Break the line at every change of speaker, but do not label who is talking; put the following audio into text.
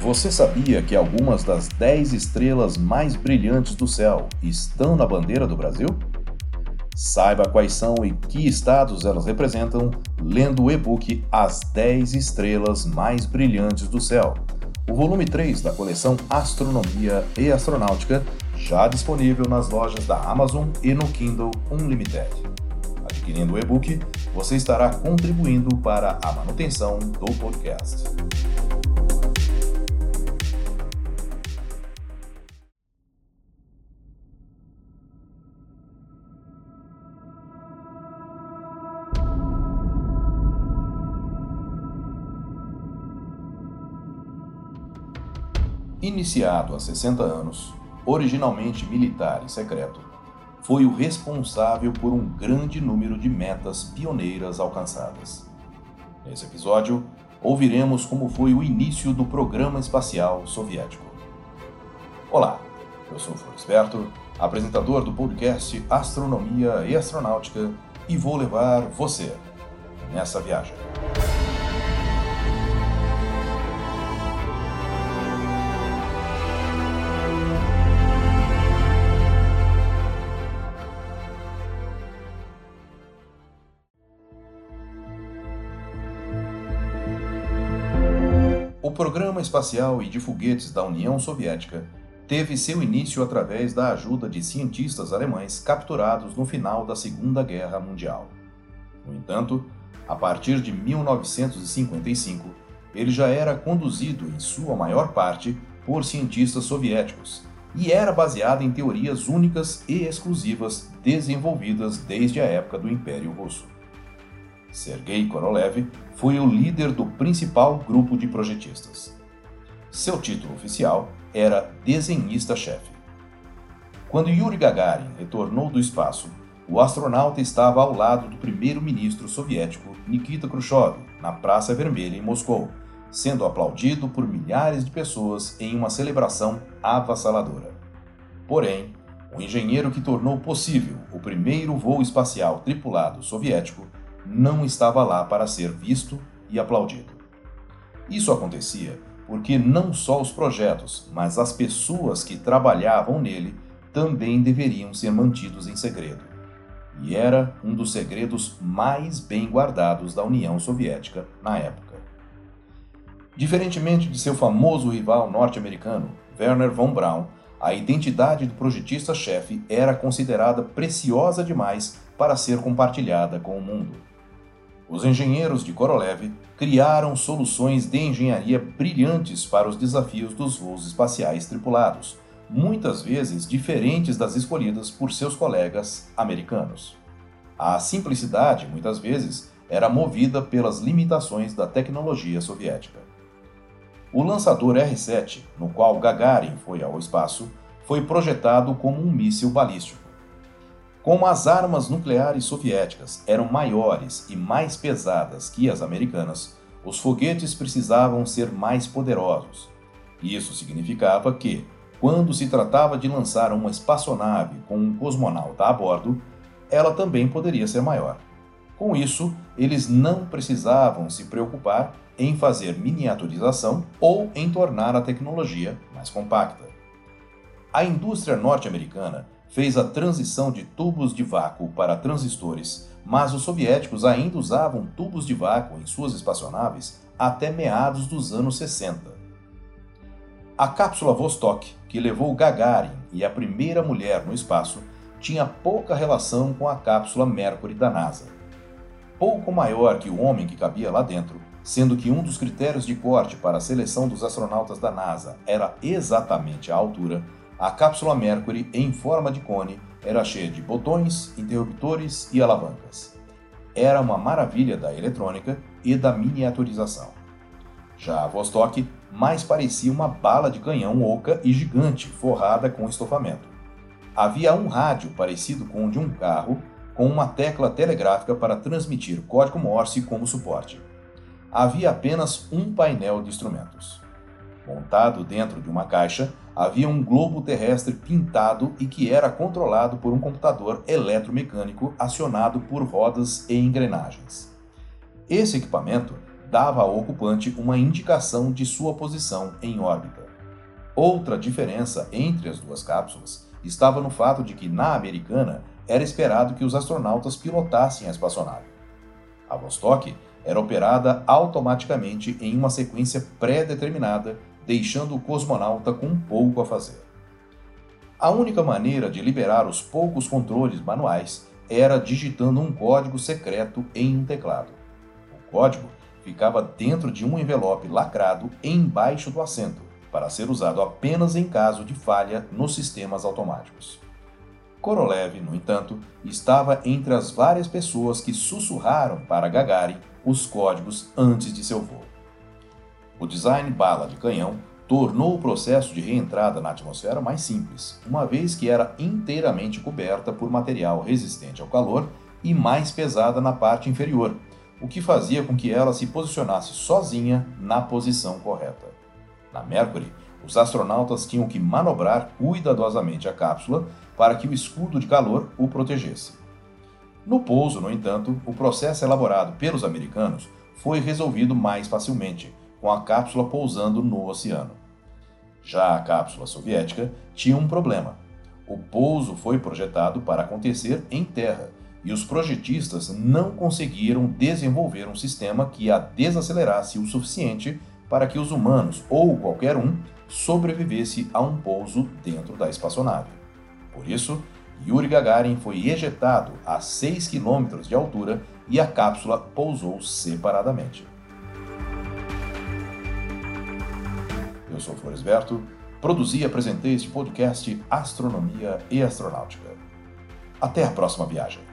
Você sabia que algumas das 10 estrelas mais brilhantes do céu estão na bandeira do Brasil? Saiba quais são e que estados elas representam lendo o e-book As 10 Estrelas Mais Brilhantes do Céu, o volume 3 da coleção Astronomia e Astronáutica, já disponível nas lojas da Amazon e no Kindle Unlimited. Adquirindo o e-book, você estará contribuindo para a manutenção do podcast. Iniciado há 60 anos, originalmente militar e secreto, foi o responsável por um grande número de metas pioneiras alcançadas. Nesse episódio, ouviremos como foi o início do programa espacial soviético. Olá, eu sou Flor apresentador do podcast Astronomia e Astronáutica, e vou levar você nessa viagem. O programa espacial e de foguetes da União Soviética teve seu início através da ajuda de cientistas alemães capturados no final da Segunda Guerra Mundial. No entanto, a partir de 1955, ele já era conduzido, em sua maior parte, por cientistas soviéticos e era baseado em teorias únicas e exclusivas desenvolvidas desde a época do Império Russo. Sergei Korolev foi o líder do principal grupo de projetistas. Seu título oficial era desenhista-chefe. Quando Yuri Gagarin retornou do espaço, o astronauta estava ao lado do primeiro-ministro soviético Nikita Khrushchev na Praça Vermelha em Moscou, sendo aplaudido por milhares de pessoas em uma celebração avassaladora. Porém, o engenheiro que tornou possível o primeiro voo espacial tripulado soviético não estava lá para ser visto e aplaudido. Isso acontecia porque não só os projetos, mas as pessoas que trabalhavam nele também deveriam ser mantidos em segredo. E era um dos segredos mais bem guardados da União Soviética na época. Diferentemente de seu famoso rival norte-americano, Werner von Braun, a identidade do projetista-chefe era considerada preciosa demais para ser compartilhada com o mundo. Os engenheiros de Korolev criaram soluções de engenharia brilhantes para os desafios dos voos espaciais tripulados, muitas vezes diferentes das escolhidas por seus colegas americanos. A simplicidade, muitas vezes, era movida pelas limitações da tecnologia soviética. O lançador R-7, no qual Gagarin foi ao espaço, foi projetado como um míssil balístico. Como as armas nucleares soviéticas eram maiores e mais pesadas que as americanas, os foguetes precisavam ser mais poderosos. Isso significava que, quando se tratava de lançar uma espaçonave com um cosmonauta a bordo, ela também poderia ser maior. Com isso, eles não precisavam se preocupar em fazer miniaturização ou em tornar a tecnologia mais compacta. A indústria norte-americana fez a transição de tubos de vácuo para transistores, mas os soviéticos ainda usavam tubos de vácuo em suas espaçonaves até meados dos anos 60. A cápsula Vostok, que levou Gagarin e a primeira mulher no espaço, tinha pouca relação com a cápsula Mercury da NASA. Pouco maior que o homem que cabia lá dentro, sendo que um dos critérios de corte para a seleção dos astronautas da NASA era exatamente a altura, a cápsula Mercury, em forma de cone, era cheia de botões, interruptores e alavancas. Era uma maravilha da eletrônica e da miniaturização. Já a Vostok mais parecia uma bala de canhão oca e gigante forrada com estofamento. Havia um rádio parecido com o de um carro, com uma tecla telegráfica para transmitir código Morse como suporte. Havia apenas um painel de instrumentos. Montado dentro de uma caixa, havia um globo terrestre pintado e que era controlado por um computador eletromecânico acionado por rodas e engrenagens. Esse equipamento dava ao ocupante uma indicação de sua posição em órbita. Outra diferença entre as duas cápsulas estava no fato de que, na americana, era esperado que os astronautas pilotassem a espaçonave. A Vostok era operada automaticamente em uma sequência pré-determinada, deixando o cosmonauta com pouco a fazer. A única maneira de liberar os poucos controles manuais era digitando um código secreto em um teclado. O código ficava dentro de um envelope lacrado embaixo do assento, para ser usado apenas em caso de falha nos sistemas automáticos. Korolev, no entanto, estava entre as várias pessoas que sussurraram para Gagarin os códigos antes de seu voo. O design bala de canhão tornou o processo de reentrada na atmosfera mais simples, uma vez que era inteiramente coberta por material resistente ao calor e mais pesada na parte inferior, o que fazia com que ela se posicionasse sozinha na posição correta. Na Mercury, os astronautas tinham que manobrar cuidadosamente a cápsula para que o escudo de calor o protegesse. No pouso, no entanto, o processo elaborado pelos americanos foi resolvido mais facilmente, com a cápsula pousando no oceano. Já a cápsula soviética tinha um problema. O pouso foi projetado para acontecer em terra e os projetistas não conseguiram desenvolver um sistema que a desacelerasse o suficiente para que os humanos ou qualquer um sobrevivesse a um pouso dentro da espaçonave. Por isso, Yuri Gagarin foi ejetado a 6 km de altura e a cápsula pousou separadamente. Eu sou Floresberto, produzi e apresentei este podcast Astronomia e Astronáutica. Até a próxima viagem.